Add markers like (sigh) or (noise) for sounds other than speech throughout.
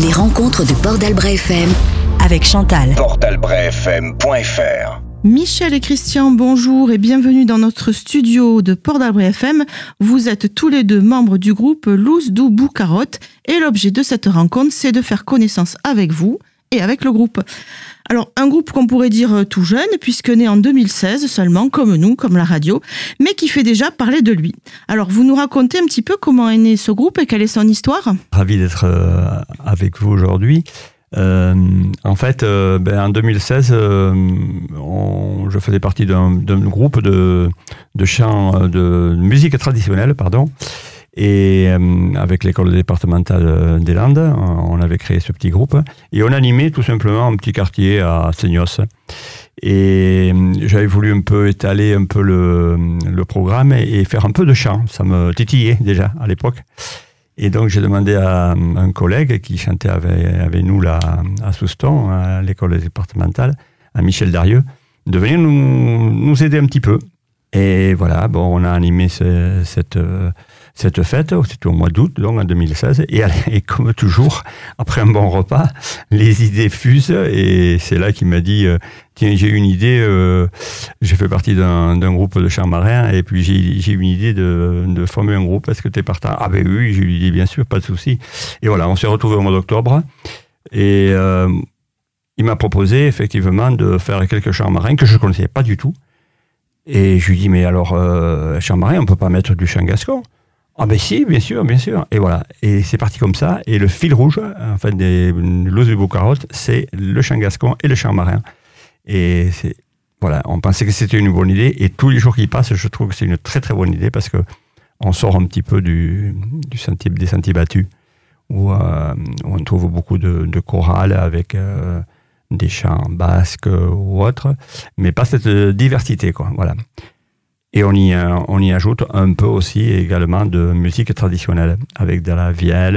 Les rencontres de Port d'Albret FM avec Chantal. portalbrefm.fr Michel et Christian, bonjour et bienvenue dans notre studio de Port d'Albret FM. Vous êtes tous les deux membres du groupe Loose Dou Boucarotte et l'objet de cette rencontre, c'est de faire connaissance avec vous et avec le groupe. Alors, un groupe qu'on pourrait dire euh, tout jeune, puisque né en 2016 seulement, comme nous, comme la radio, mais qui fait déjà parler de lui. Alors, vous nous racontez un petit peu comment est né ce groupe et quelle est son histoire? Ravi d'être euh, avec vous aujourd'hui. Euh, en fait, ben, en 2016, euh, on- je faisais partie d'un groupe de, de chants, de musique traditionnelle, pardon. Et euh, avec l'école départementale euh, des Landes, on avait créé ce petit groupe. Et on animait tout simplement un petit quartier à Seignos. Et euh, j'avais voulu un peu étaler un peu le, programme et, faire un peu de chant. Ça me titillait déjà à l'époque. Et donc j'ai demandé à un collègue qui chantait avec, avec nous là, à Souston, à l'école départementale, à Michel Darieux, de venir nous, nous aider un petit peu. Et voilà, bon, on a animé ce- cette, cette fête, c'était au mois d'août, donc en 2016. Et, comme toujours, après un bon repas, les idées fusent. Et c'est là qu'il m'a dit, euh, tiens, j'ai une idée, euh, j'ai fait partie d'un groupe de chants marins, et puis j'ai j'ai une idée de, de former un groupe. Est-ce que tu es partant? Ah ben oui, je lui dis bien sûr, pas de souci. Et voilà, on s'est retrouvés au mois d'octobre. Et euh, il m'a proposé effectivement de faire quelques chants marins que je ne connaissais pas du tout. Et je lui dis, mais alors, euh, chant marin, on peut pas mettre du chant gascon? Ah ben si, bien sûr, bien sûr. Et voilà, et c'est parti comme ça. Et le fil rouge, en fait, des Los de Boucarotte, c'est le chant gascon et le chant marin. Et voilà, on pensait que c'était une bonne idée. Et tous les jours qui passent, je trouve que c'est une très très bonne idée parce que on sort un petit peu du, des sentiers battus où, euh, on trouve beaucoup de, de chorales avec euh, des chants basques ou autres, mais pas cette diversité, quoi. Voilà. Et on y, euh, on y ajoute un peu aussi également de musique traditionnelle, avec de la vielle,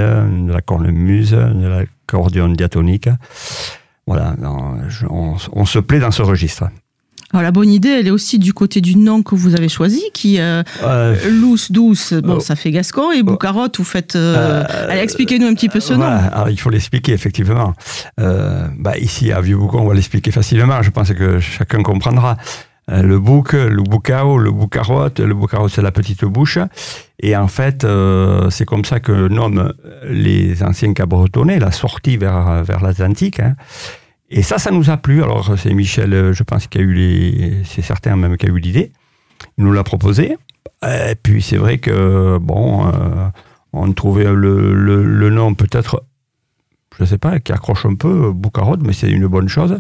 de la cornemuse, de l'accordéon diatonique. Voilà, on, on se plaît dans ce registre. Alors, la bonne idée, elle est aussi du côté du nom que vous avez choisi, qui euh, Euh, Loose, douce, bon, Oh. ça fait gascon, et Boucarotte, vous faites... euh, allez, expliquez-nous un petit peu ce nom. Voilà, alors, il faut l'expliquer, effectivement. Euh, bah, ici, à Vieux-Boucon, on va l'expliquer facilement. Je pense que chacun comprendra. Euh, le bouc, le boucao, le boucarotte. Le boucarotte, c'est la petite bouche. Et en fait, euh, c'est comme ça que nomment les anciens cabretonnais la sortie vers, vers l'Atlantique. hein. Et ça, ça nous a plu. Alors, c'est Michel, je pense, qui a eu les. C'est certain même qui a eu l'idée. Il nous l'a proposé. Et puis, c'est vrai que, bon. euh, on trouvait le, le, nom peut-être, je sais pas, qui accroche un peu, Boucarotte, mais c'est une bonne chose.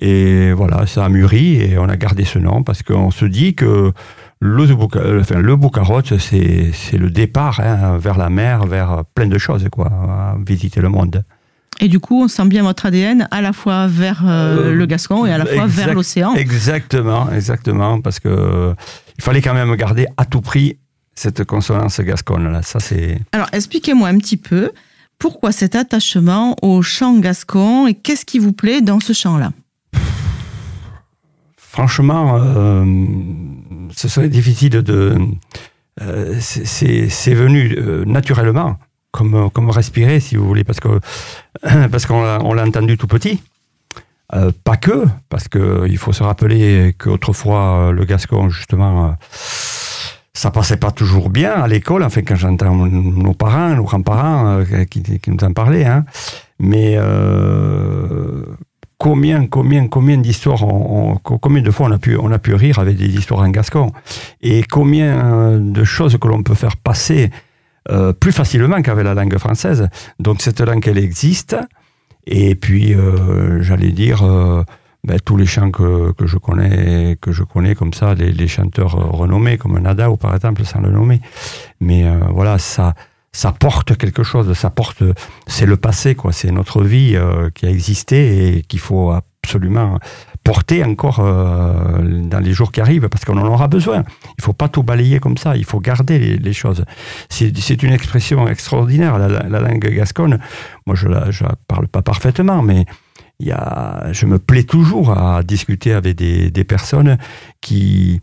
Et voilà, ça a mûri et on a gardé ce nom parce qu'on se dit que le, Bouca- enfin, le Boucarotte, c'est c'est le départ hein, vers la mer, vers plein de choses, quoi, à visiter le monde. Et du coup, on sent bien votre ADN à la fois vers euh, Euh, le gascon et à la fois exact- vers l'océan. Exactement, exactement, parce que il fallait quand même garder à tout prix cette consonance gasconne. Là. Ça, c'est Alors, expliquez-moi un petit peu pourquoi cet attachement au chant gascon et qu'est-ce qui vous plaît dans ce chant-là? Franchement, euh, ce serait difficile de. euh, c'est- venu euh, naturellement, comme, respirer, si vous voulez, parce que (coughs) parce qu'on l'a entendu tout petit. Pas que, parce que il faut se rappeler qu'autrefois le gascon justement, ça passait pas toujours bien à l'école. Enfin, quand j'entends nos parents, nos grands-parents qui, nous en parlaient, hein. mais combien, combien, combien d'histoires, on- combien de fois on a pu, on a pu rire avec des histoires en gascon, et combien de choses que l'on peut faire passer euh, plus facilement qu'avec la langue française. Donc cette langue, elle existe, et puis euh, j'allais dire. euh, ben, tous les chants que, que je connais que je connais comme ça les, les chanteurs renommés comme Nada ou par exemple sans le nommer mais euh, voilà ça ça porte quelque chose ça porte c'est le passé quoi. C'est notre vie euh, qui a existé et qu'il faut absolument porter encore euh, dans les jours qui arrivent parce qu'on en aura besoin. Il faut pas tout balayer comme ça. Il faut garder les, choses. C'est une expression extraordinaire la, la- la langue gasconne. Moi je la, la parle pas parfaitement mais il y a, je me plais toujours à discuter avec des, personnes qui,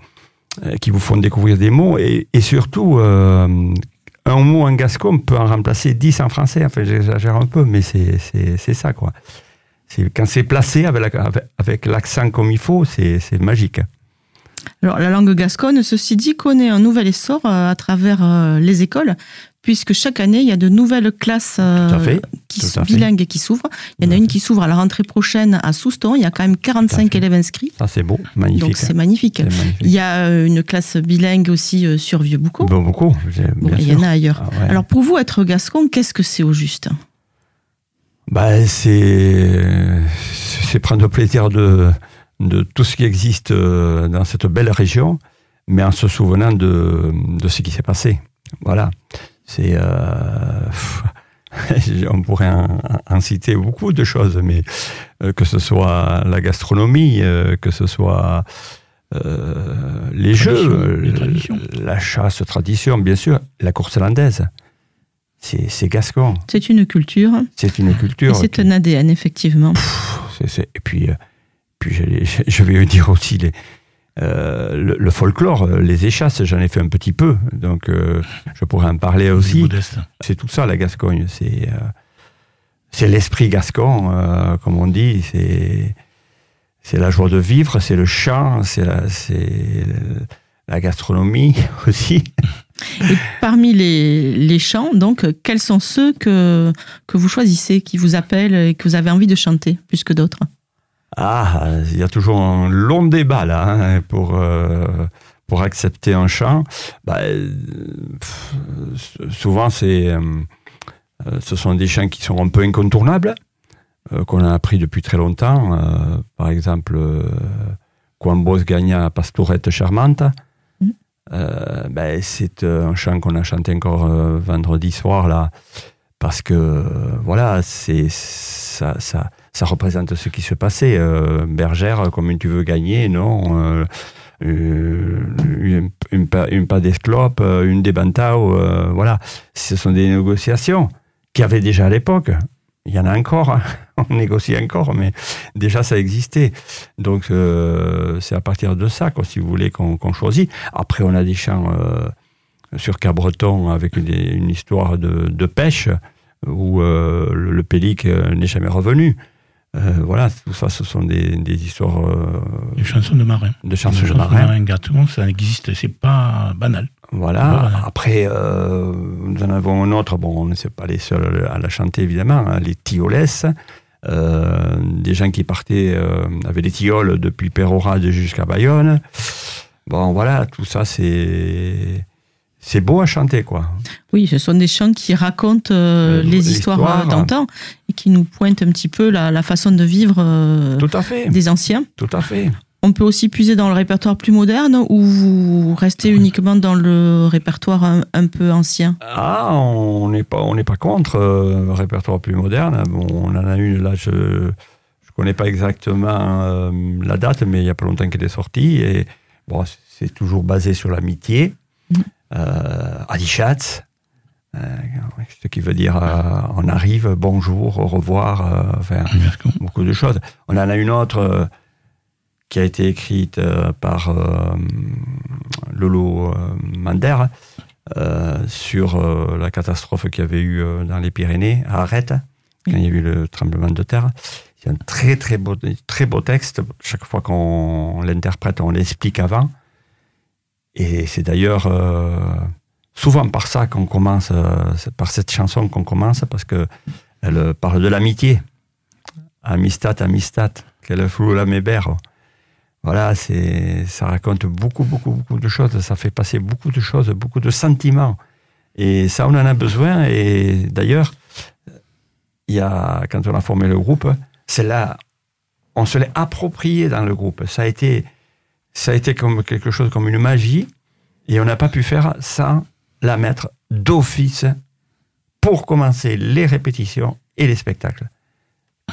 euh, qui vous font découvrir des mots et, surtout un mot en gascon peut en remplacer 10 en français. Enfin, j'exagère un peu, mais c'est ça, quoi. Quand c'est placé avec, avec l'accent comme il faut, c'est magique. Alors, la langue gasconne, ceci dit, connaît un nouvel essor euh, à travers euh, les écoles, puisque chaque année, il y a de nouvelles classes euh, qui, bilingues qui s'ouvrent. Il y en a une qui s'ouvre à la rentrée prochaine à Souston. Il y a quand même 45 élèves inscrits. Ça, c'est beau, magnifique. Donc, c'est magnifique. Il y a une classe bilingue aussi sur Vieux-Boucau. Bon, il y en a ailleurs. Ah Alors, pour vous, être gascon, qu'est-ce que c'est au juste? Bah, c'est prendre plaisir de, de tout ce qui existe euh, dans cette belle région, mais en se souvenant de, de ce qui s'est passé. Voilà. C'est. Euh, (laughs) on pourrait en, citer beaucoup de choses, mais euh, que ce soit la gastronomie, que ce soit les jeux, la chasse, tradition, bien sûr, la course hollandaise. C'est gascon. C'est une culture. C'est une culture. C'est un ADN, effectivement. et puis, puis (laughs) je vais dire aussi les, euh, le, folklore, euh, les échasses, j'en ai fait un petit peu, donc euh, je pourrais en parler aussi. C'est tout ça la Gascogne, c'est c'est l'esprit gascon, comme on dit, c'est c'est la joie de vivre, c'est le chant, c'est la c'est la gastronomie (laughs) aussi. Et parmi les, les chants, donc, quels sont ceux que, que vous choisissez, qui vous appellent et que vous avez envie de chanter plus que d'autres? Ah, il y a toujours un long débat là hein, pour, euh, pour accepter un chant. Bah, souvent, c'est, euh, ce sont des chants qui sont un peu incontournables, euh, qu'on a appris depuis très longtemps. par exemple, Quambos Gagna Pastorette Charmante. Mm. Ben, c'est un chant qu'on a chanté encore vendredi soir là, parce que voilà, c'est ça, ça ça représente ce qui se passait. Euh, bergère, comme tu veux gagner, non euh, une, une, une, pas d'esclope, euh, une des voilà. Ce sont des négociations qu'il y avait déjà à l'époque. Il y en a encore, hein. (laughs) on négocie encore, mais déjà ça existait. Donc c'est à partir de ça, quoi, si vous voulez, qu'on choisit. Après, on a des champs sur Cabreton avec une, histoire de, pêche où le, le pélic n'est jamais revenu. Euh, voilà, tout ça, ce sont des, histoires. Euh, des chansons de marins. De chansons de, marins. ça existe, c'est pas banal. Voilà. Après, euh, nous en avons un autre. Bon, on ne sait pas les seuls à la chanter, évidemment. Hein, les tioles. des gens qui partaient avec des tioles depuis Pérorade jusqu'à Bayonne. Bon, voilà, tout ça, c'est c'est beau à chanter, quoi. Oui, ce sont des chants qui racontent euh, euh, les histoires d'antan et qui nous pointent un petit peu la, façon de vivre euh, Tout à fait. des anciens. Tout à fait. On peut aussi puiser dans le répertoire plus moderne ou vous restez uniquement dans le répertoire un, peu ancien? Ah, on n'est pas, on n'est pas contre le répertoire plus moderne. Bon, on en a une là, je ne connais pas exactement la date, mais il y a pas longtemps qu'elle est sortie et bon, c'est toujours basé sur l'amitié. Mm euh, Adichat, euh, ce qui veut dire euh, on arrive, bonjour, au revoir, euh, enfin, beaucoup de choses. On en a une autre qui a été écrite par Lolo Mander sur la catastrophe qu'il y avait eu dans les Pyrénées, à Arrête, quand il y a eu le tremblement de terre. C'est un très très beau, très beau texte. Chaque fois qu'on l'interprète, on l'explique avant. Et c'est d'ailleurs euh, souvent par ça qu'on commence, euh, par cette chanson qu'on commence, parce que elle parle de l'amitié. Amistat, amistat, quelle flou la mébère. Voilà, ça raconte beaucoup, beaucoup, beaucoup de choses. Ça fait passer beaucoup de choses, beaucoup de sentiments. Et ça, on en a besoin. Et d'ailleurs, quand on a formé le groupe, c'est là, on se l'est approprié dans le groupe. Ça a été, ça a été comme quelque chose comme une magie, et on n'a pas pu faire sans la mettre d'office pour commencer les répétitions et les spectacles.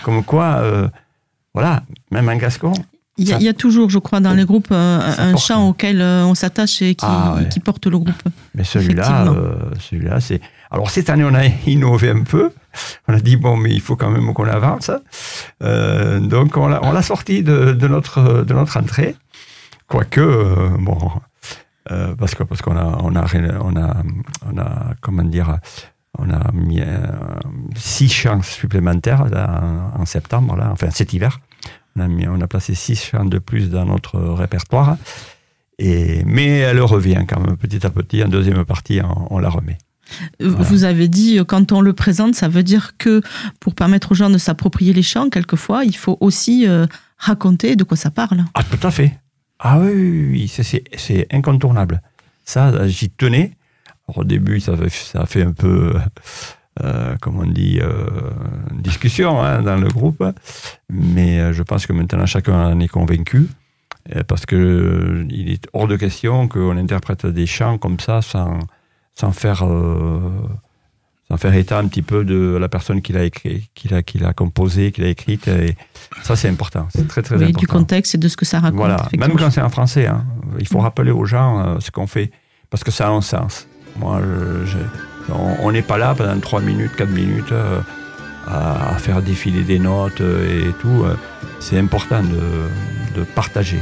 Comme quoi, euh, voilà, même un gascon. Il y, a, toujours, je crois, dans les groupes, euh, un chant auquel euh, on s'attache et qui, ah, qui, porte le groupe. Mais celui-là, celui-là, c'est. Alors cette année, on a (laughs) innové un peu. On a dit bon, mais il faut quand même qu'on avance. donc on l'a sorti de, de, notre de notre entrée, quoique bon Euh, parce que parce qu'on a on a on a on a comment dire on a mis euh, six chants supplémentaires là, en, en septembre là enfin cet hiver. On a mis on a placé six chants de plus dans notre répertoire. Et mais elle revient quand même petit à petit. En deuxième partie on, on la remet. Euh, Vous avez dit, euh, quand on le présente, ça veut dire que pour permettre aux gens de s'approprier les chants, quelquefois, il faut aussi euh, raconter de quoi ça parle. Ah, tout à fait. Ah oui, oui, c'est- incontournable. Ça, j'y tenais. Au début, ça, ça fait un peu, euh, comme on dit, euh, discussion hein, dans le groupe. Mais euh, je pense que maintenant, chacun en est convaincu. euh, Parce que il est hors de question qu'on interprète des chants comme ça sans, sans faire... sans faire état un petit peu de la personne qui l'a écrit, qui l'a, qui l'a composé, qui l'a écrite. Et ça, c'est important. C'est très, très Oui, important. du contexte et de ce que ça raconte. Voilà, même quand c'est en français, hein, il faut rappeler aux gens euh, ce qu'on fait, parce que ça a un sens. Moi, je- je- on n'est pas là pendant 3 minutes, 4 minutes euh, à, à faire défiler des notes euh, et tout. C'est important de, de partager.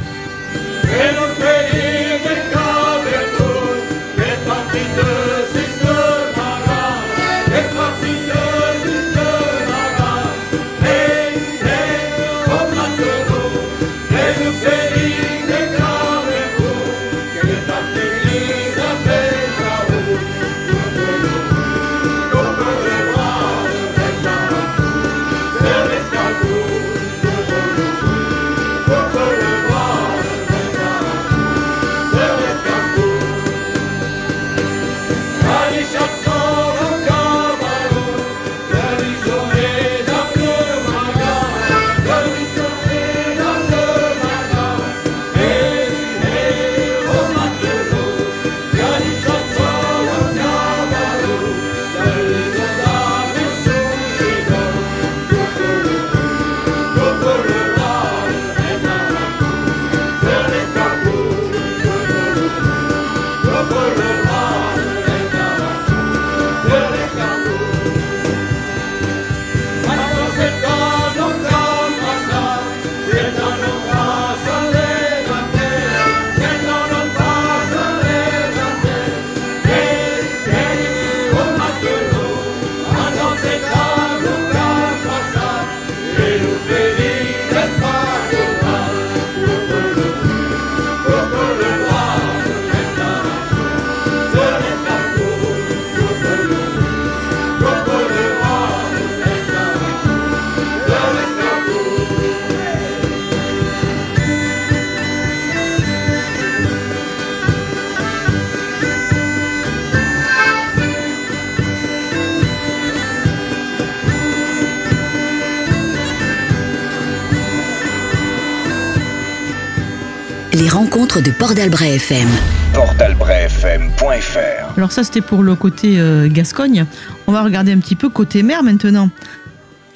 Les rencontres de Port d'Albret FM. portalbrefm.fr Alors ça, c'était pour le côté euh, Gascogne. On va regarder un petit peu côté mer maintenant.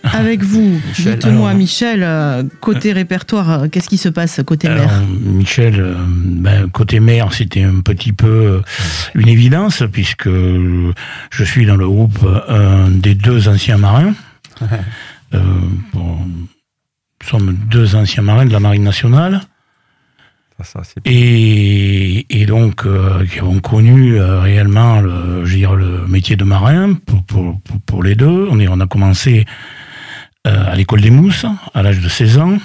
Avec vous, Michel, dites-moi, alors. Michel, euh, côté répertoire, euh, qu'est-ce qui se passe côté Alors, mer Michel, euh, ben, côté mère, c'était un petit peu une évidence, puisque je suis dans le groupe un des deux anciens marins. (laughs) Euh, bon, nous sommes deux anciens marins de la Marine nationale. C'est- et, donc euh, qui avons connu euh, réellement le, métier de marin pour, les deux. On, a commencé euh, à l'école des mousses à l'âge de 16 ans.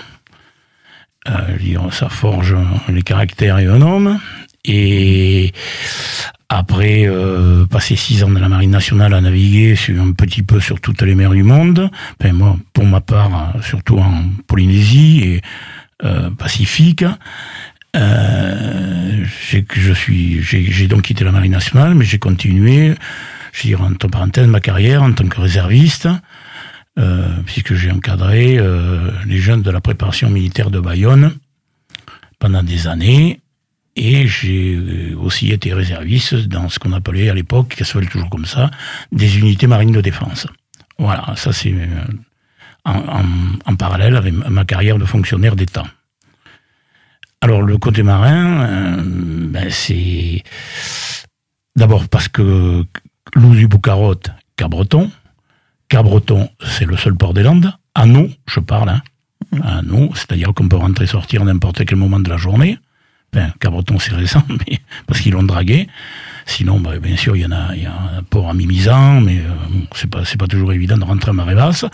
Ça forge les caractères et un homme. Et après passer six ans dans la marine nationale à naviguer un petit peu sur toutes les mers du monde, moi pour ma part surtout en Polynésie et Pacifique, euh, je suis, j'ai donc quitté la marine nationale, mais j'ai continué, je dire entre parenthèses, ma carrière en tant que réserviste, euh, puisque j'ai encadré euh, les jeunes de la préparation militaire de Bayonne pendant des années, et j'ai euh, aussi été réserviste dans ce qu'on appelait à l'époque, qui s'appelle toujours comme ça, des unités marines de défense. Voilà, ça c'est euh, en, en- en parallèle avec ma carrière de fonctionnaire d'État. Alors le côté marin, euh, ben, c'est d'abord parce que Louz du Boucarotte, Cabreton, Cabreton, c'est le seul port des Landes. À nous, je parle, hein, à nous, c'est-à-dire qu'on peut rentrer et sortir n'importe quel moment de la journée, Enfin, Cabreton, c'est récent, (laughs) mais parce qu'ils l'ont dragué. Sinon, bah, bien sûr, il y en a, il y a un port à Mimizan, mais euh, bon, c'est pas, c'est pas toujours évident de rentrer à marée basse.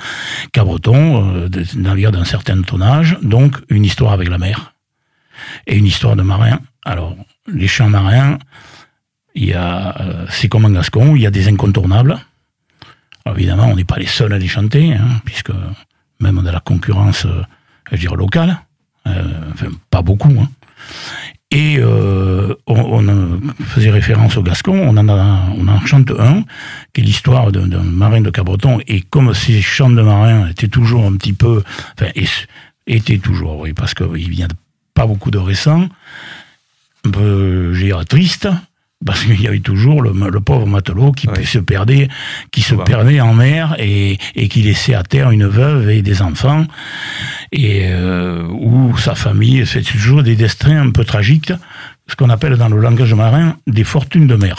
Cabreton, euh, de- navire d'un certain tonnage, donc une histoire avec la mer et une histoire de marin. Alors, les champs marins, il y a, euh, c'est comme en Gascon, il y a des incontournables. Alors, évidemment, on n'est pas les seuls à les chanter, hein, puisque même a la concurrence, euh, je dire, locale. Euh, enfin, pas beaucoup. hein. Et on, faisait référence au Gascon, on en, a, on en chante un, qui est l'histoire d'un marin de Cabreton. Et comme ces chants de marins étaient toujours un petit peu, enfin, étaient toujours, oui, parce qu'il n'y a pas beaucoup de récents, un peu, je dirais, triste, parce qu'il y avait toujours le, le pauvre matelot qui se perdait, qui se Ouais. perdait en mer et, et qui laissait à terre une veuve et des enfants, et euh, où sa famille, c'est toujours des destins un peu tragiques, ce qu'on appelle dans le langage marin des fortunes de mer.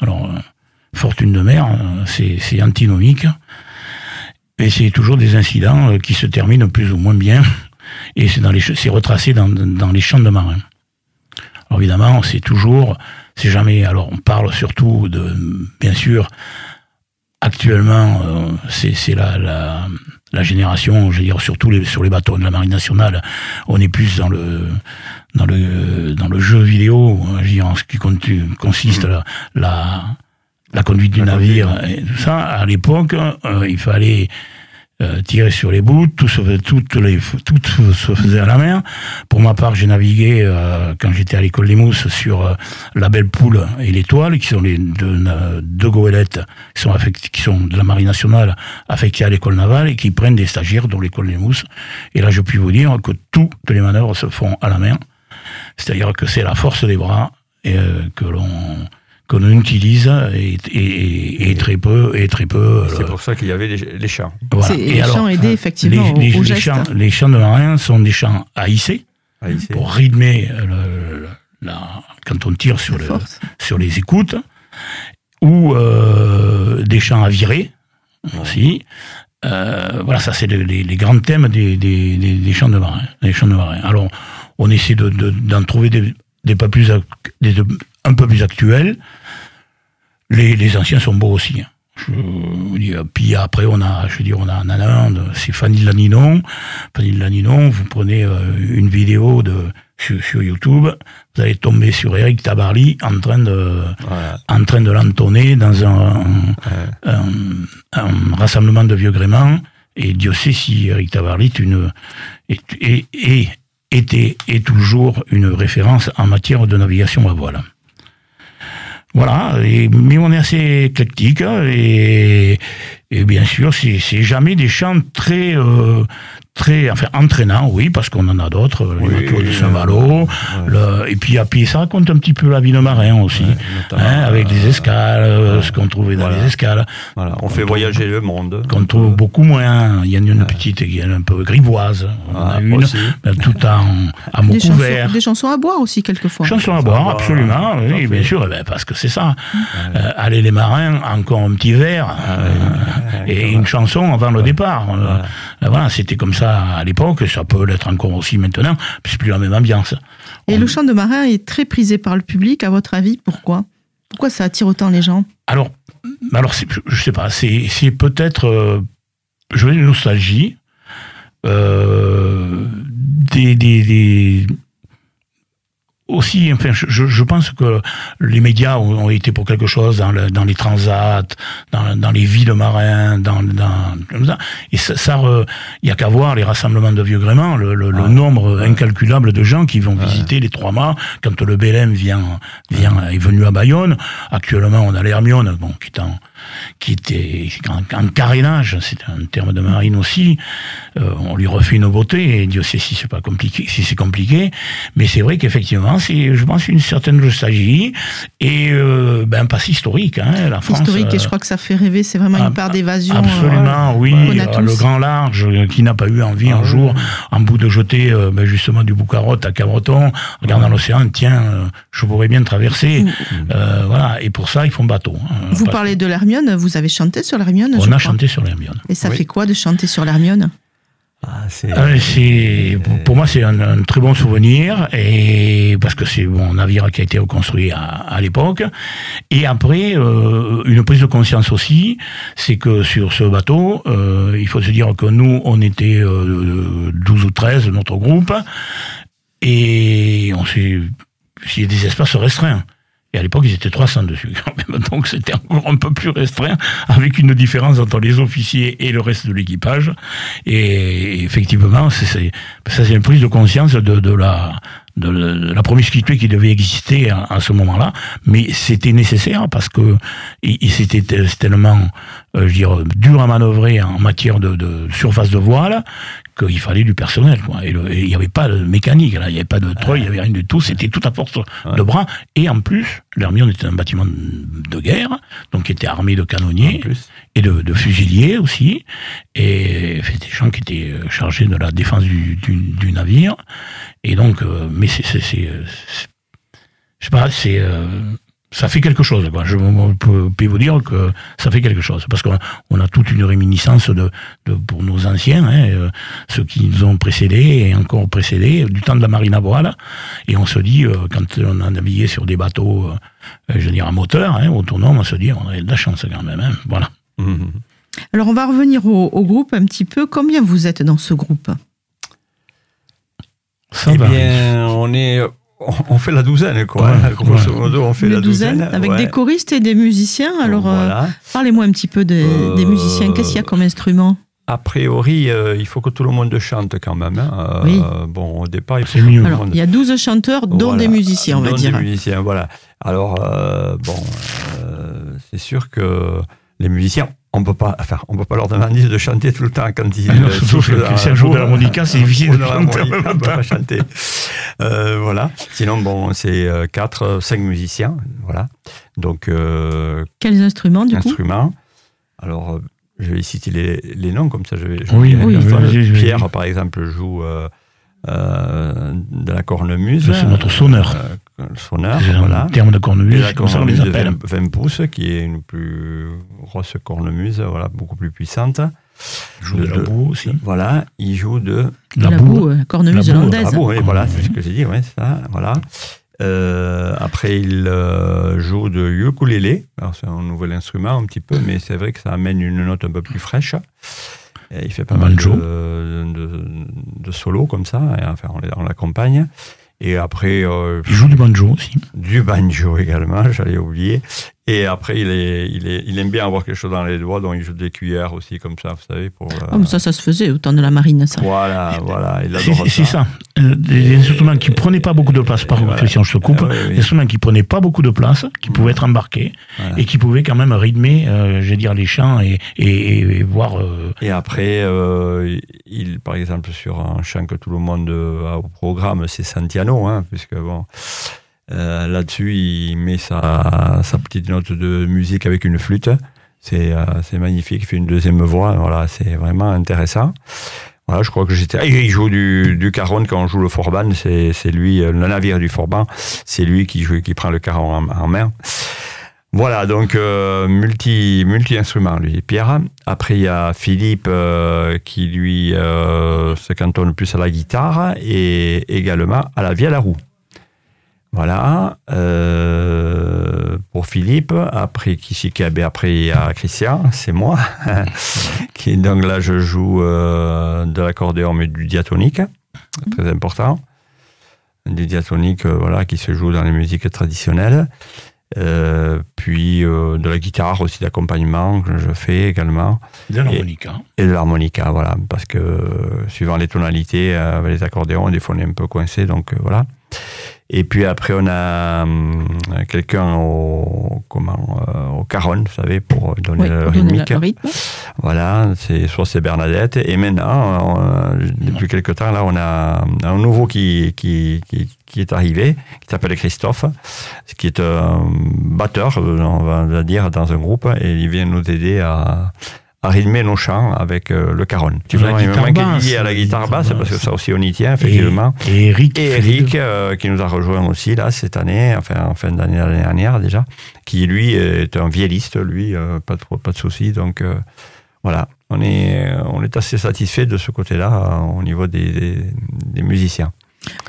Alors, euh, fortune de mer, euh, c'est antinomique, et c'est toujours des incidents qui se terminent plus ou moins bien, et c'est dans les c'est retracé dans, dans les champs de marins. Alors évidemment, c'est toujours, c'est jamais. Alors on parle surtout de, bien sûr, actuellement, euh, c'est la, la la génération, je veux dire surtout les, sur les bateaux de la marine nationale, on est plus dans le dans le dans le jeu vidéo, hein, je veux dire, en ce qui consiste la, la la conduite du navire et tout ça. À l'époque, euh, il fallait euh, tirer sur les bouts, tout se, les, tout se faisait à la mer. Pour ma part, j'ai navigué euh, quand j'étais à l'école des Mousses sur euh, la Belle Poule et l'Étoile, qui sont les deux, goélettes qui sont, de la Marine nationale affectées à l'école navale et qui prennent des stagiaires dans l'école des Mousses. Et là, je puis vous dire que toutes les manœuvres se font à la mer. C'est-à-dire que c'est la force des bras et, que l'on que l'on utilise et, et, et très peu et très peu C'est pour ça qu'il y avait les, les les alors, champs aidaient effectivement les, les- au, au les champs, les champs de marins sont des champs à hisser ici. pour rythmer euh, le- le- la- quand on tire sur, le, Force. sur les écoutes, ou euh, des champs à virer aussi. Euh, voilà, ça c'est les, les- les grands thèmes des, des, des- des champs de marins. Des champs de marins. Alors, on essaie de- de- d'en trouver des, des pas plus, des- un peu plus actuels. Les, les anciens sont beaux aussi. hein. Je puis après, on a, je veux dire, on a, en a un, de- c'est Fanny Laninon. Fanny Laninon, vous prenez euh, une vidéo de, sur, sur YouTube, vous allez tomber sur Eric Tabarly en train de, Voilà. en train de l'entonner dans un, Ouais. un, un rassemblement de vieux gréments. Et Dieu sait si Eric Tabarly est une, est, est- est- était et toujours une référence en matière de navigation à voile. Voilà, et, mais on est assez éclectique hein, et, bien sûr, c'est c'est jamais des chants très, euh, très, enfin entraînants, oui, parce qu'on en a d'autres, les Oui, matelots de euh, Saint-Malo, ouais. le- et puis, à pied, ça raconte un petit peu la vie de marin aussi, Ouais, hein, avec des euh, escales, euh, ce qu'on trouvait dans voilà. les escales, Voilà. On fait voyager le monde. qu'on trouve beaucoup moins. Il y en a une petite qui est un peu grivoise, on en Ah, a une, aussi. ben, tout en, à mot Des chansons, couvert. des chansons à boire aussi quelquefois. Chansons à à boire, absolument, oui, bien sûr, eh ben, parce que c'est ça. Euh, allez les marins, encore un petit verre, euh, ouais, et ouais. une chanson avant le départ. Voilà, c'était comme ça à l'époque, ça peut l'être encore aussi maintenant, c'est plus la même ambiance. Et On- le chant de marin est très prisé par le public, à votre avis, pourquoi? Pourquoi ça attire autant les gens? Alors, alors je- sais pas, c'est c'est peut-être, euh, je veux dire, une nostalgie, euh, des, des, des- aussi, enfin, je, je- pense que les médias ont, ont été pour quelque chose dans, le- dans les transats, dans, dans les de marins, dans, dans comme ça. Et ça, ça il y a qu'à voir les rassemblements de vieux gréments, le, le- le Ouais. nombre incalculable de gens qui vont visiter les trois mâts quand le Bélem vient, vient, est venu à Bayonne. Actuellement, on a l'Hermione, bon, qui est en, qui était en, en carénage, c'est un terme de marine aussi. Euh, on lui refait une beauté, et Dieu sait si c'est pas compliqué, si c'est compliqué. Mais c'est vrai qu'effectivement, c'est, je pense, une certaine nostalgie et euh, ben pas si historique. Hein, la France. Historique, et je euh, crois que ça fait rêver, c'est vraiment ah, une part d'évasion. Absolument, euh, oui. Euh, le grand large, qui n'a pas eu envie Ah un oui. jour, en bout de jeter euh, ben, justement du boucarotte à Cabreton, regardant l'océan, tiens, je pourrais bien traverser. Euh, voilà, et pour ça, ils font bateau. hein. Vous parlez de l'Hermione, vous avez chanté sur l'Hermione je On a crois. chanté sur l'Hermione. Et ça Oui. fait quoi de chanter sur l'Hermione? Ah, c'est pour moi c'est un, très bon souvenir et parce que c'est mon navire qui a été reconstruit à, l'époque. Et après euh, une prise de conscience aussi c'est que sur ce bateau euh, il faut se dire que nous on était 12 ou 13 notre groupe et on s'est des espaces restreints et à l'époque, ils étaient 300 dessus. (laughs) Donc, c'était encore un peu plus restreint, avec une différence entre les officiers et le reste de l'équipage. Et effectivement, c'est, ça, c'est une prise de conscience de, de la, de la promiscuité qui devait exister à, ce moment-là, mais c'était nécessaire parce que c'était tellement, euh, je dur à manœuvrer en matière de, de surface de voile qu'il fallait du personnel. Quoi. Et il n'y avait pas de mécanique, là. il n'y avait pas de treuil, il n'y avait rien du tout, c'était tout à force de bras. Et en plus, l'Hermione était un bâtiment de guerre, donc qui était armé de canonniers et de, fusiliers aussi. Et c'était des gens qui étaient euh, chargés de la défense du, du, navire. Et donc, euh, mais c'est, je sais pas, c'est, euh, ça fait quelque chose. Quoi. Je peux, vous dire que ça fait quelque chose. Parce qu'on a toute une réminiscence de, pour nos anciens, hein, euh, ceux qui nous ont précédés et encore précédés, du temps de la marine à voile. Et on se dit, euh, quand on a navigué sur des bateaux, euh, je veux dire, à moteur, hein, autonome, on se dit, on a de la chance quand même. Hein, voilà. Mmh. Alors, on va revenir au, groupe un petit peu. Combien vous êtes dans ce groupe? Eh bien, on est on fait la douzaine, quoi. Grosso modo, on fait la douzaine. avec des choristes et des musiciens. Alors, euh, parlez-moi un petit peu des, euh, musiciens. Qu'est-ce qu'il y a comme instrument? A priori, euh, il faut que tout le monde chante quand même. Hein. oui. Bon, au départ, il faut mieux. Alors, il y a 12 chanteurs, dont des musiciens, on va dire. des musiciens, voilà. Alors, bon, c'est sûr que les musiciens, on peut pas, enfin, on peut pas leur demander de chanter tout le temps quand ils ah soufflent. Si un jour de l'harmonica, c'est difficile de chanter. On peut pas chanter. Euh, voilà. Sinon, bon, c'est euh, quatre, cinq musiciens, voilà. Donc. Euh, Quels instruments du instruments. Alors, je vais citer les, les, noms comme ça. Je vais. Je oui, oui, oui, Pierre, par exemple, joue. de la cornemuse. C'est notre sonneur. Le sonneur, voilà. terme de cornemuse, comme ça on les appelle. 20 pouces, qui est une plus grosse cornemuse, voilà, beaucoup plus puissante. Il joue de, la boue aussi. Voilà, il joue de... La, la boue, euh, cornemuse hollandaise. La boue, oui, voilà, c'est ce que j'ai dit, ouais, ça, voilà. Euh, après, il euh, joue de ukulélé. Alors, c'est un nouvel instrument un petit peu, mais c'est vrai que ça amène une note un peu plus fraîche. Et il fait pas mal de, de, de, solo comme ça. Et, enfin, on l'accompagne. Et après. Euh, il joue du banjo aussi. Du banjo également, j'allais oublier. Et après, il, est, il, est, il aime bien avoir quelque chose dans les doigts, donc il joue des cuillères aussi, comme ça, vous savez. Pour, oh, ça, ça se faisait au temps de la marine, ça. Voilà, voilà. C'est ça. Euh, des instruments qui ne prenaient pas beaucoup de place, par voilà. Christian, je te coupe. Ah des instruments qui ne prenaient pas beaucoup de place, qui pouvaient être embarqués, et qui pouvaient quand même rythmer, euh, je vais dire, les chants et, et, voir. Et après, il, par exemple, sur un chant que tout le monde a au programme, c'est Santiano, hein, puisque bon. Euh, là-dessus, il met sa, petite note de musique avec une flûte. C'est euh, magnifique. Il fait une deuxième voix. Voilà, c'est vraiment intéressant. Voilà, je crois que j'étais. Il joue du, du caron quand on joue le forban. C'est lui, euh, le navire du forban. C'est lui qui joue, qui prend le caron en, en main. Voilà, donc euh, multi multi lui Pierre. Après il y a Philippe qui lui se cantonne plus à la guitare et également à la vielle à roue. Voilà. Euh, pour Philippe, après Kishikabe, après il y a Christian, c'est moi. (laughs) qui, donc là, je joue euh, de l'accordéon, mais du diatonique, très important. Du diatonique, euh, voilà, qui se joue dans les musiques traditionnelles. puis de la guitare aussi d'accompagnement que je fais également. De l'harmonica. Et, et, de l'harmonica, voilà, parce que suivant les tonalités, avec les accordéons, des fois on est un peu coincé, donc voilà. Et puis après, on a hum, quelqu'un au, comment, euh, au caron, vous savez, pour donner le rythmique. Voilà, c'est, soit c'est Bernadette. Et maintenant, depuis quelques temps, là, on a un nouveau qui, qui, qui, qui est arrivé, qui s'appelle Christophe, qui est un batteur, on va dire, dans un groupe, et il vient nous aider à rythmer nos chants avec euh, le caron. Tu vois, il me manque à la guitare basse, parce que ça aussi on y tient, effectivement. Et, Eric. Et Eric, euh, qui nous a rejoint aussi, là, cette année, enfin, en fin d'année l'année dernière déjà, qui, lui, est un vielliste, lui, euh, pas de, pas de soucis, donc, voilà. On est, on est est assez satisfait de ce côté-là euh, au niveau des, des, des musiciens.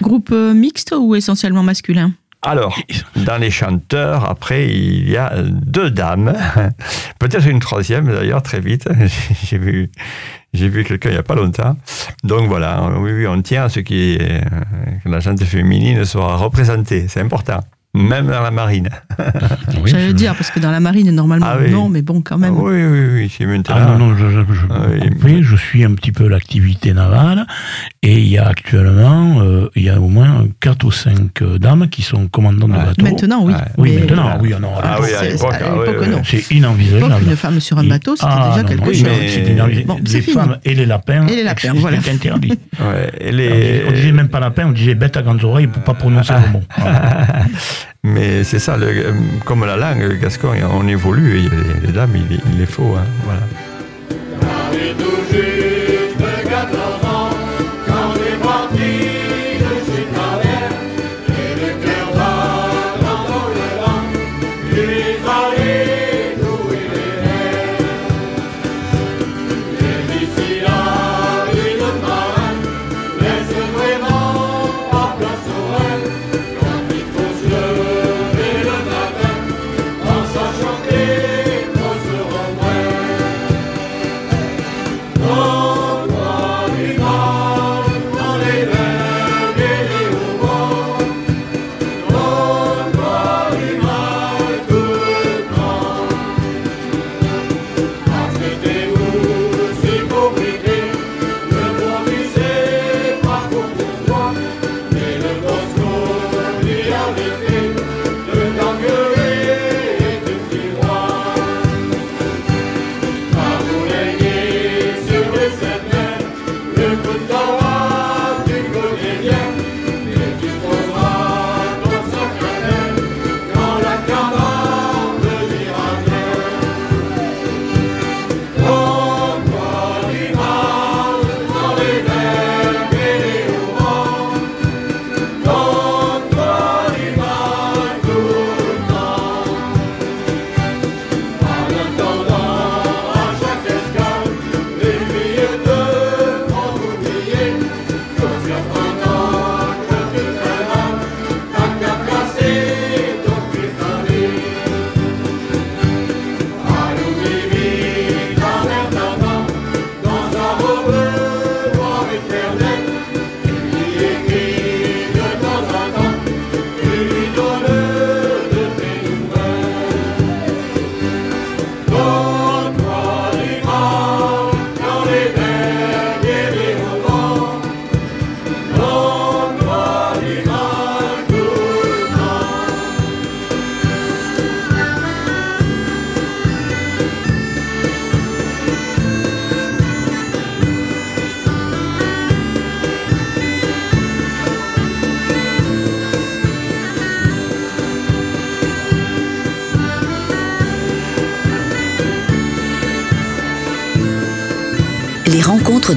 Groupe mixte ou essentiellement masculin? Alors, dans les chanteurs, après, il y a deux dames. (laughs) Peut-être une troisième, d'ailleurs, très vite. (laughs) J'ai vu, j'ai vu quelqu'un il n'y a pas longtemps. Donc voilà, oui, oui, on tient à ce qui est, euh, que la gente féminine soit représentée. C'est important. Même dans la marine. Oui, J'allais je- dire, parce que dans la marine, normalement, Ah oui. non, mais bon, quand même. Oui, oui, oui. C'est maintenant. Ah non, non, je, je, je, Ah oui. compris, je suis un petit peu l'activité navale et il y a actuellement, euh, il y a au moins 4 ou 5 dames qui sont commandantes de bateau. Maintenant, oui. Oui, Mais maintenant, oui, non, Ah oui, à c'est- l'époque, ah non. Inenvisageable. une femme sur un bateau, c'était Ah, déjà non, quelque chose. mais- c'est inenvisageable. Bon, c'est les fini. femmes et les lapins, Et les lapins, c'est voilà. interdit. Ouais, les- on disait même pas lapin, on disait bête à grandes oreilles pour pas prononcer le mot. (laughs) Mais c'est ça, euh, comme la langue, le gascon, on évolue les dames, il, il les faut. hein, voilà.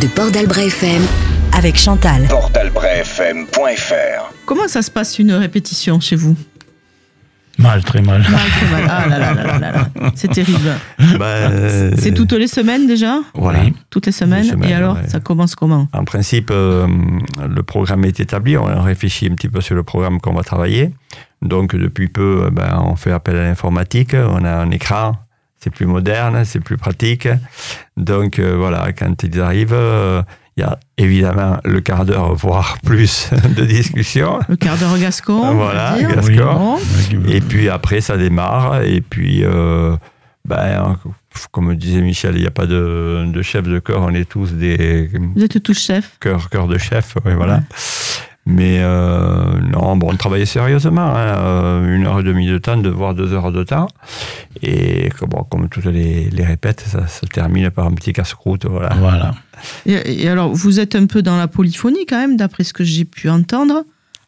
De Port d'Albret FM avec Chantal. portalbrefm.fr Comment ça se passe une répétition chez vous? Mal, très mal. Mal, très mal. Ah là là là là là là. C'est terrible. Bah, euh, C'est toutes les semaines déjà? Voilà. Oui. Toutes les semaines. Les semaines, Et alors, ouais. ça commence comment? En principe, euh, le programme est établi. On a réfléchi un petit peu sur le programme qu'on va travailler. Donc, depuis peu, euh, ben, on fait appel à l'informatique. On a un écran. C'est plus moderne, c'est plus pratique. Donc, euh, voilà, quand ils arrivent, euh, il y a évidemment le quart d'heure, voire plus, (laughs) de discussion. Le quart d'heure gascon Voilà, gascon. Bon. Et puis après, ça démarre. Et puis, euh, ben, comme disait Michel, il n'y a pas de, de chef de corps. On est tous des Vous êtes tous chefs cœurs cœurs de chef. ouais, voilà. Mais euh, non, bon, on travaillait sérieusement. hein, euh, une heure et demie de temps, de voire deux heures de temps. Et que, bon, comme toutes les, les répètes, ça se termine par un petit casse-croûte. Voilà. Voilà. et, et alors, vous êtes un peu dans la polyphonie quand même, d'après ce que j'ai pu entendre.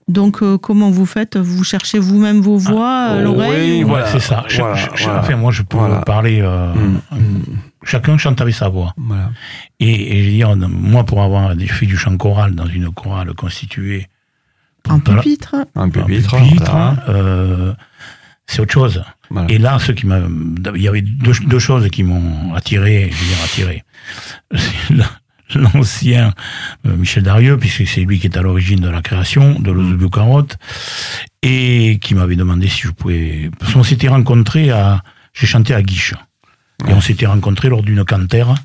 Donc, euh, comment vous faites? Vous cherchez vous-même vos voix à oui, l'oreille ou- voilà. c'est ça. Voilà, voilà. Enfin, moi, je peux Voilà. parler. euh, Mm. Chacun chante avec sa voix. Voilà. Et, et je veux dire, moi, pour avoir fait du chant choral dans une chorale constituée. En pupitre Un Un pupitre. pupitre, voilà. euh, c'est autre chose. Voilà. Et là, ce qui m'a, il y avait deux, deux choses qui m'ont attiré, je veux dire attiré. L'ancien euh, Michel Darieux, puisque c'est lui qui est à l'origine de la création de l'Ouzou Carotte, et qui m'avait demandé si je pouvais... Parce qu'on s'était rencontrés à... J'ai chanté à Guiche. Et on s'était rencontrés lors d'une.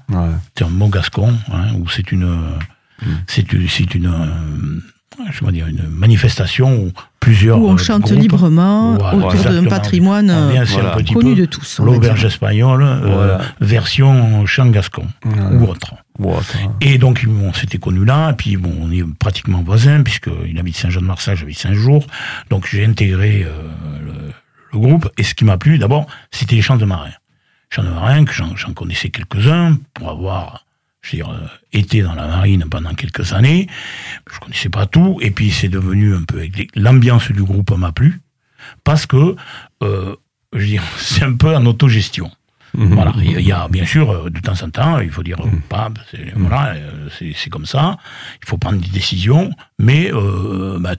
Ouais. C'est un bon gascon, hein, où c'est une... Mm. C'est une... C'est une euh, je veux dire, une manifestation où plusieurs. Où on euh, chante groupes- librement Voilà, autour d'un patrimoine euh, voilà. un petit connu peu de tous. l'auberge espagnole, euh, version chant gascon Voilà. ou autre. Attends. Et donc, on s'était connus là, et puis bon, on est pratiquement voisins, puisqu'il habite Saint-Jean-de-Marsac, j'habite Saint-Jour. Donc, j'ai intégré euh, le, le groupe, et ce qui m'a plu, d'abord, c'était les chants de marins. Chants de marins, que j'en j'en connaissais quelques-uns, pour avoir, je veux dire, euh, été dans la marine pendant quelques années. Je connaissais pas tout, et puis c'est devenu un peu... L'ambiance du groupe m'a plu, parce que, euh, je veux dire, (laughs) c'est un peu en autogestion. Voilà, il y a- bien sûr euh, de temps en temps, il faut dire euh, pas, c'est- voilà, c'est comme ça. Il faut prendre des décisions, mais euh, bah,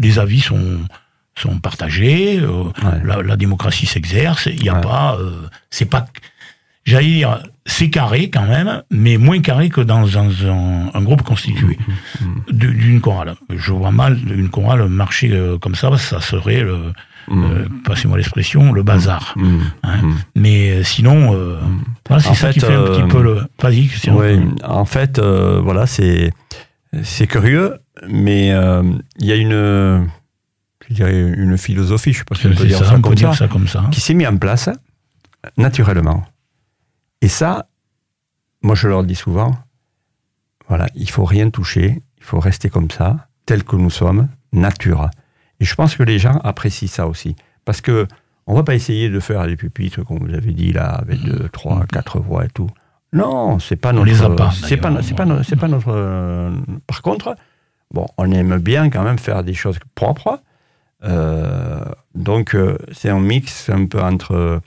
les avis sont sont partagés. euh, Ouais. la, la démocratie s'exerce. Il n'y a Ouais. pas, euh, c'est pas, j'allais dire, c'est carré quand même, mais moins carré que dans, un, un groupe constitué du- d'une chorale. Je vois mal une chorale marcher euh, comme ça, ça serait le, euh, passez-moi l'expression, le bazar. Hein. Mais sinon, euh, voilà, c'est ça fait, qui fait un petit peu le. Vas-y, Christian. Oui, en fait, voilà, c'est c'est curieux, mais il y a une, je dirais une philosophie, je sais pas si on peut dire ça, ça, on peut comme dire ça, ça comme ça. qui s'est mis en place naturellement. Et ça, moi je leur dis souvent, voilà, il faut rien toucher, il faut rester comme ça, tel que nous sommes, nature. Et je pense que les gens apprécient ça aussi, parce que on va pas essayer de faire des pupitres, comme vous avez dit là, avec deux, trois, quatre voix et tout. Non, c'est pas On notre. les a pas, C'est pas, c'est pas, c'est pas notre. euh, Par contre, bon, on aime bien quand même faire des choses propres. Euh, donc, euh, c'est un mix un peu entre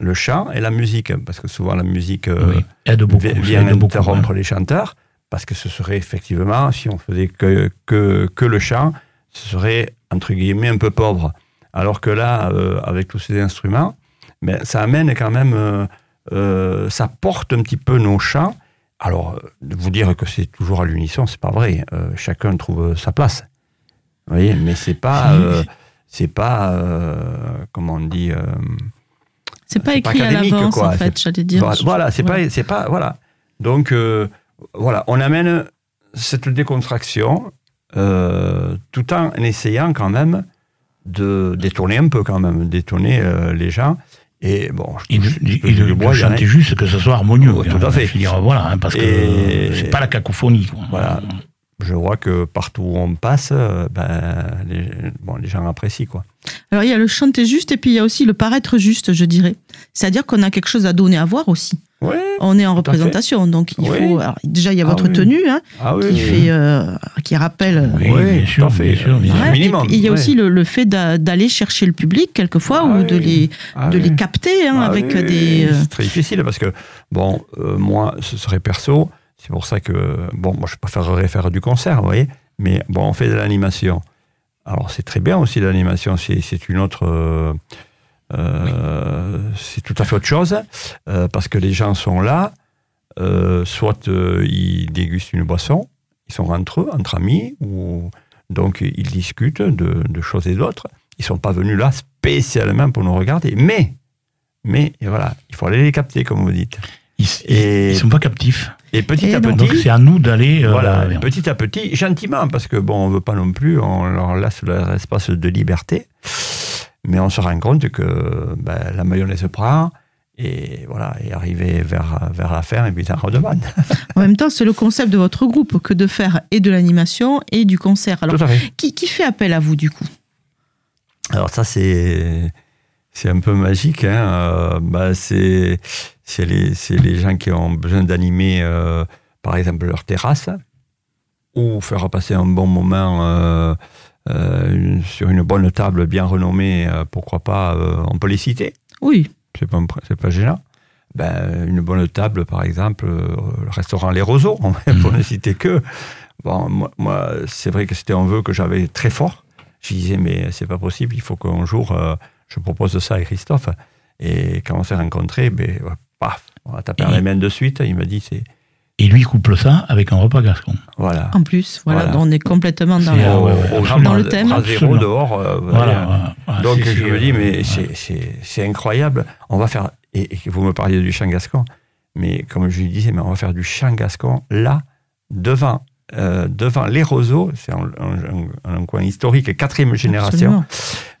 le chant et la musique, parce que souvent la musique euh, oui, aide beaucoup. vi- ça vient aide interrompre les chanteurs, parce que ce serait effectivement, si on faisait que, que, que le chant, ce serait entre guillemets un peu pauvre. Alors que là, euh, avec tous ces instruments, ben, ça amène quand même, euh, euh, ça porte un petit peu nos chants. Alors, de vous dire que c'est toujours à l'unisson, c'est pas vrai. Chacun trouve sa place. Vous voyez, mais c'est pas, (laughs) euh, c'est pas, euh, comment on dit, euh, C'est pas écrit à l'avance, en fait, j'allais dire. voilà, c'est Voilà. pas, c'est pas, voilà. Donc, euh, voilà, on amène cette décontraction euh, tout en essayant quand même de détourner un peu quand même, détourner euh, les gens. Et bon, je Et de, et de- de chanter juste que ce soit harmonieux. Oh, tout à hein. fait. Je veux dire, voilà, hein, parce que Et- c'est pas la cacophonie. Quoi. Voilà. Je vois que partout où on passe, euh, ben, les, bon, les gens apprécient quoi. Alors, il y a le chanter juste et puis il y a aussi le paraître juste, je dirais. C'est-à-dire qu'on a quelque chose à donner à voir aussi. Oui. On est en représentation, donc il Oui. faut. alors, déjà, il y a Ah votre oui. tenue hein, Ah oui. qui fait, euh, qui rappelle. Oui, Oui, bien sûr, fait. bien sûr, bien sûr. Ouais. Ouais, et minimum, puis, il y a ouais. aussi le, le fait d'a- d'aller chercher le public quelquefois Ah ou oui. de les Ah de oui. les capter hein, Ah avec oui, des. euh, C'est très difficile parce que, bon, euh, moi, ce serait perso. C'est pour ça que, bon, moi, je préférerais faire du concert, vous voyez. Mais bon, on fait de l'animation. Alors, c'est très bien aussi l'animation. C'est une autre. euh, euh, C'est tout à fait autre chose euh, parce que les gens sont là. soit ils dégustent une boisson, ils sont entre eux, entre amis, ou donc ils discutent de, de choses et d'autres. Ils sont pas venus là spécialement pour nous regarder, mais mais et voilà, il faut aller les capter, comme vous dites. Ils, Et- ils sont pas captifs. Et petit Et à petit, Donc c'est à nous d'aller. euh, voilà, vers- petit à petit, gentiment, parce que bon, on veut pas non plus, on leur laisse leur espace de liberté, mais on se rend compte que ben, la mayonnaise prend, et voilà, et arriver vers, vers la fin, et puis ça redemande. En même temps, c'est le concept de votre groupe que de faire et de l'animation et du concert. Alors, Tout à fait. qui, qui fait appel à vous du coup? Alors ça, c'est c'est un peu magique. Hein. euh, bah, c'est c'est les, c'est les gens qui ont besoin d'animer, euh, par exemple, leur terrasse, ou faire passer un bon moment euh, euh, sur une bonne table bien renommée, euh, pourquoi pas, euh, on peut les citer, Oui, c'est pas, pas gênant. Ben, une bonne table, par exemple, euh, le restaurant Les Roseaux, pour ne citer que. Bon, moi, moi, c'est vrai que c'était un vœu que j'avais très fort. Je disais, mais c'est pas possible, il faut qu'un jour, euh, je propose ça à Christophe. Et quand on s'est rencontrés, ben, ouais, paf, on a tapé Et- les mains de suite. Il m'a dit, c'est, Et lui couple ça avec un repas gascon. Voilà. En plus, voilà, Voilà. on est complètement dans, C'est, la- euh, ouais, Au- ouais, au dans grand le thème. zéro Absolument. dehors. euh, Voilà. voilà. voilà, voilà. Donc je me dis, euh, mais ouais. c'est- c'est c'est incroyable. On va faire, et, et vous me parliez du chant gascon, mais comme je lui disais, mais on va faire du chant gascon là, devant, euh, devant les roseaux, c'est un, un- un coin historique, quatrième génération.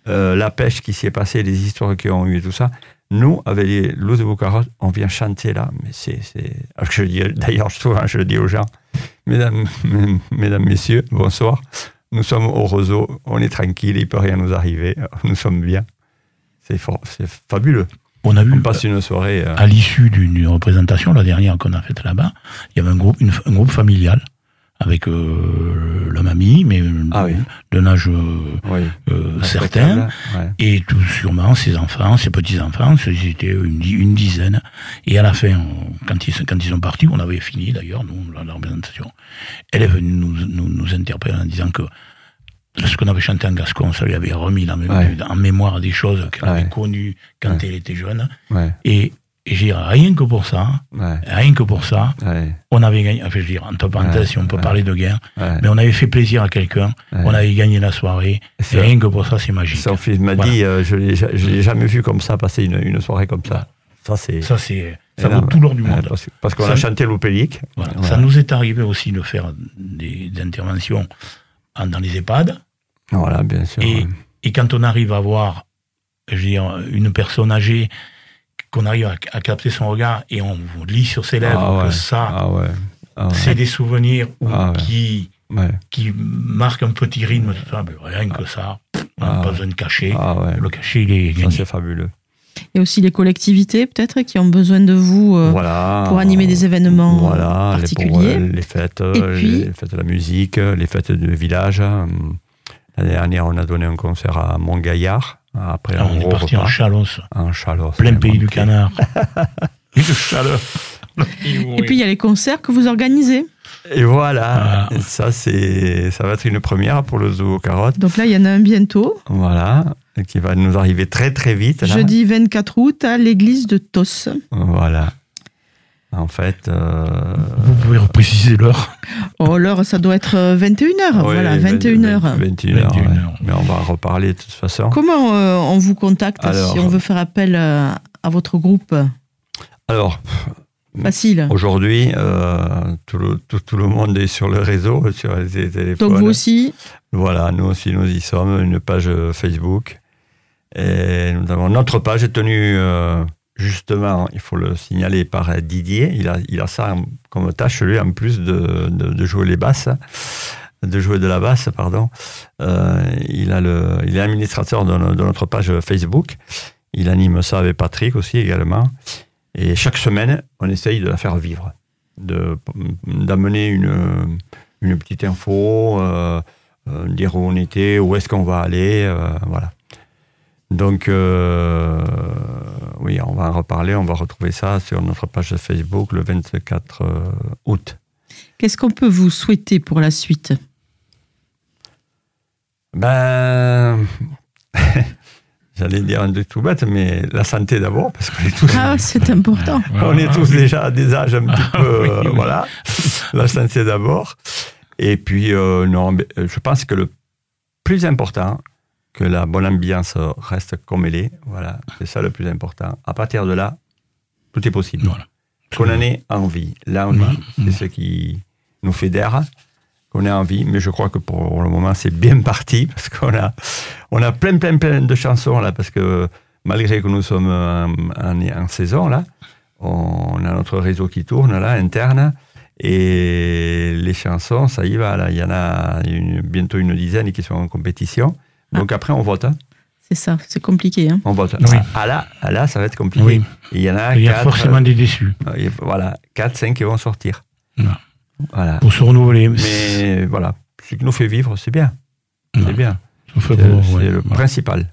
Euh, la pêche qui s'y est passée, les histoires qui ont eu et tout ça. Nous, avec les loups de Boucarotte, on vient chanter là, mais c'est. dis- D'ailleurs, souvent, je le dis aux gens, mesdames, (laughs) mesdames, messieurs, bonsoir. Nous sommes au roseau, on est tranquille, il ne peut rien nous arriver, (laughs) nous sommes bien. C'est c'est fabuleux. On a vu, On passe une soirée. euh, à l'issue d'une représentation, la dernière qu'on a faite là-bas, il y avait un groupe, une- un groupe familial avec euh, la mamie, mais Ah oui. d'un âge euh, oui, euh, certain, Ouais. et tout sûrement ses enfants, ses petits-enfants, ils étaient une, une dizaine. Et à la fin, on- quand ils, quand ils sont partis, on avait fini d'ailleurs, nous, la, la représentation, elle est venue nous, nous, nous interpeller en disant que ce qu'on avait chanté en gascon, ça lui avait remis en, Ouais. en mémoire des choses qu'elle Ouais. avait connues quand elle était jeune. Et, et j'ai rien que pour ça, Ouais. rien que pour ça, Ouais. on avait gagné, enfin, je veux dire, entre parenthèses, Ouais, si on peut parler de Ouais. mais on avait fait plaisir à quelqu'un, on avait gagné la soirée, et rien que pour ça, c'est magique. Son fils m'a Voilà. dit, euh, je je l'ai jamais vu comme ça, passer une, une soirée comme ça. Ça, c'est. Ça, c'est, ça vaut tout l'or du monde. parce parce qu'on a chanté. Voilà. Voilà. Ça nous est arrivé aussi de faire des, des interventions en- dans les EHPAD. Voilà, bien sûr. Et, et quand on arrive à voir, je veux dire, une personne âgée, qu'on arrive à, à capter son regard et on lit sur ses lèvres Ah ouais. que ça, Ah ouais. Ah ouais. c'est des souvenirs Ah qui, Ouais. qui marquent un petit rythme, tout ça, rien que ça, on n'a Ah pas besoin de cacher. Ah ouais. Le cachet, il est Ça, gagné. c'est fabuleux. Et aussi les collectivités, peut-être, qui ont besoin de vous euh, voilà. pour animer des événements Voilà, particuliers. euh, les fêtes, Et puis- les fêtes de la musique, les fêtes du village. L'année dernière, on a donné un concert à Montgaillard. Après Alors, un on est parti en. Chalosse, en Chalosse. plein pays du canard. (laughs) (laughs) Et de chaleur. Et puis il y a les concerts que vous organisez. Et voilà, Voilà. ça c'est, ça va être une première pour le zoo aux carottes. Donc là, il y en a un bientôt, Voilà, qui va nous arriver très très vite. là. jeudi 24 août, à l'église de Tos. Voilà. En fait, euh, Vous pouvez repréciser l'heure. Oh, l'heure, ça doit être euh, 21h. ouais, voilà, 20 21h. 21h. 21 ouais. heures. Mais on va en reparler de toute façon. Comment euh, on vous contacte Alors- si on veut faire appel euh, à votre groupe? Alors, Facile. aujourd'hui, euh, tout, le, tout, tout le monde est sur le réseau, sur les téléphones. Donc vous aussi, Voilà, nous aussi, nous y sommes, une page Facebook. Et nous avons notre page est tenue, euh, justement, il faut le signaler par Didier. Il a, ça comme tâche, lui, en plus de, de, jouer les basses, de jouer de la basse, pardon. Euh, il, a le, il est administrateur de, no- de notre page Facebook. Il anime ça avec Patrick aussi également. Et chaque semaine, on essaye de la faire vivre, d'amener une, une petite info, euh, euh, dire où on était, où est-ce qu'on va aller, voilà. Donc, oui, on va en reparler, on va retrouver ça sur notre page Facebook le 24 euh, août. qu'est-ce qu'on peut vous souhaiter pour la suite? Ben, (laughs) j'allais dire un truc tout bête, mais la santé d'abord, parce qu'on est tous, Ah, c'est important. (laughs) on est tous déjà à des âges un petit Ah, peu, oui, euh, oui. voilà, la santé d'abord. Et puis, euh, non, euh, je pense que le plus important, que la bonne ambiance reste comme elle est, voilà, c'est ça le plus important. À partir de là, tout est possible. Voilà. Qu'on en ait envie. L'envie, Voilà. c'est ce qui nous fédère, qu'on ait envie. Mais je crois que pour le moment, c'est bien (laughs) parti parce qu'on a, on a plein, plein, plein de chansons là. Parce que malgré que nous sommes en, en- en saison là, on a notre réseau qui tourne là, interne. Et les chansons, ça y va. Là. Il y en a une- bientôt une dizaine qui sont en compétition. Donc après, on vote. hein. C'est ça, c'est compliqué. Hein On vote. Oui. Ah, là, ah là, ça va être compliqué. Oui. Il y en a Il y a quatre, forcément des déçus. euh, voilà, 4, 5 qui vont sortir. Voilà. Pour se renouveler. Mais voilà, ce qui nous fait vivre, c'est bien. C'est bien. C'est ouais. le Ouais. principal.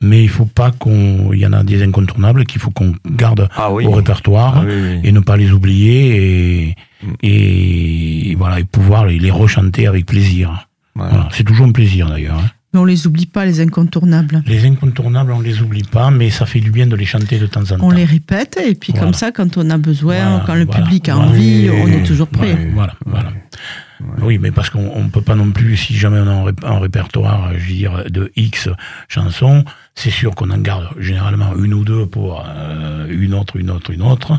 Mais il faut pas qu'on. Il y en a des incontournables qu'il faut qu'on garde Ah oui. au répertoire Ah oui, oui. et ne pas les oublier et, Mm. et voilà et pouvoir les, les rechanter avec plaisir. Voilà. Voilà. C'est toujours un plaisir d'ailleurs. hein. Mais on les oublie pas, les incontournables. Les incontournables, on les oublie pas, mais ça fait du bien de les chanter de temps en temps. On les répète, et puis Voilà. comme ça, quand on a besoin, Voilà, quand le voilà, public a voilà. envie, Oui, on est toujours prêt. Ouais, voilà, Oui, mais parce qu'on ne peut pas non plus, si jamais on a un, ré- un répertoire, je veux dire, de X chansons, c'est sûr qu'on en garde généralement une ou deux pour euh, une autre, une autre, une autre,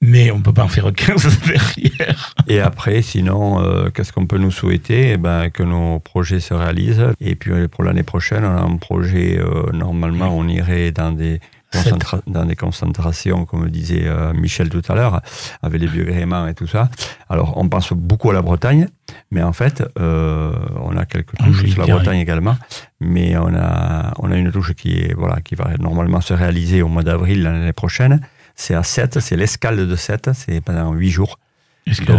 mais on ne peut pas en faire 15 (laughs) derrière. Et après, sinon, euh, qu'est-ce qu'on peut nous souhaiter? Eh ben, Que nos projets se réalisent. Et puis euh, pour l'année prochaine, on a un projet, euh, normalement, on irait dans des. Concentra- dans des concentrations, comme disait euh, Michel tout à l'heure, avec les vieux gréments et tout ça. Alors, on pense beaucoup à la Bretagne, mais en fait, euh, on a quelques En touches sur la. Bretagne également. Mais on a, on a une touche qui, est, voilà, qui va normalement se réaliser au mois d'avril l'année prochaine. C'est à 7, c'est l'escale de 7, c'est pendant 8 jours.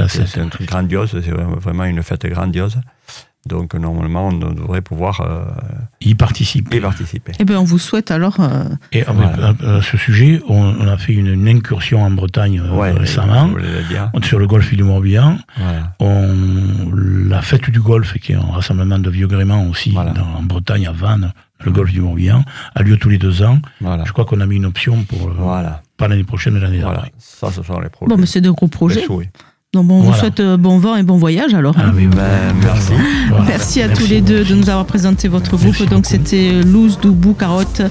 C'est un truc grandiose, c'est vraiment une fête grandiose. Donc normalement, on devrait pouvoir euh, y participe. y participer. Eh bien, on vous souhaite alors. euh, Et à- Voilà. à, à ce sujet, on, on a fait une, une incursion en Bretagne euh, récemment, sur le golfe du Morbihan. Voilà. On, la fête du golfe, qui est un rassemblement de vieux gréments aussi Voilà. dans- en Bretagne, à Vannes, le golfe du Morbihan, a lieu tous les deux ans. Voilà. Je crois qu'on a mis une option pour euh, Voilà. pas l'année prochaine, mais l'année voilà. d'après. Ça, ce sont les projets. Bon, mais c'est de gros Les projets. Donc, bon, on vous souhaite euh, bon vent et bon voyage alors. Ah oui, Ben, merci. Voilà. Merci à Merci. tous les deux de nous avoir présenté votre groupe. Merci Donc beaucoup. c'était Louz, Doubou, Carotte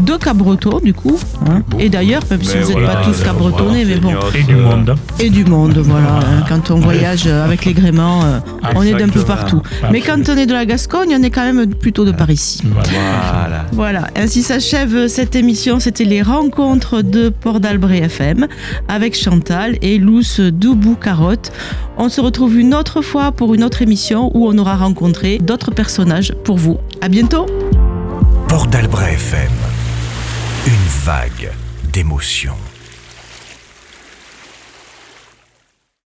de Cabreton du coup. hein. Et d'ailleurs, même si Mais vous n'êtes voilà, pas tous cabretonnés, mais bon. Et du euh, monde. Et du monde, voilà. hein. Quand on voyage euh, avec les gréments, euh, on est d'un peu partout. Mais quand on est de la Gascogne, on est quand même plutôt de par ici. Voilà. Voilà. Voilà, ainsi s'achève cette émission. C'était les rencontres de Port d'Albret FM avec Chantal et Luce Doubou Carotte. On se retrouve une autre fois pour une autre émission où on aura rencontré d'autres personnages pour vous. À bientôt! Port d'Albret FM. Une vague d'émotions.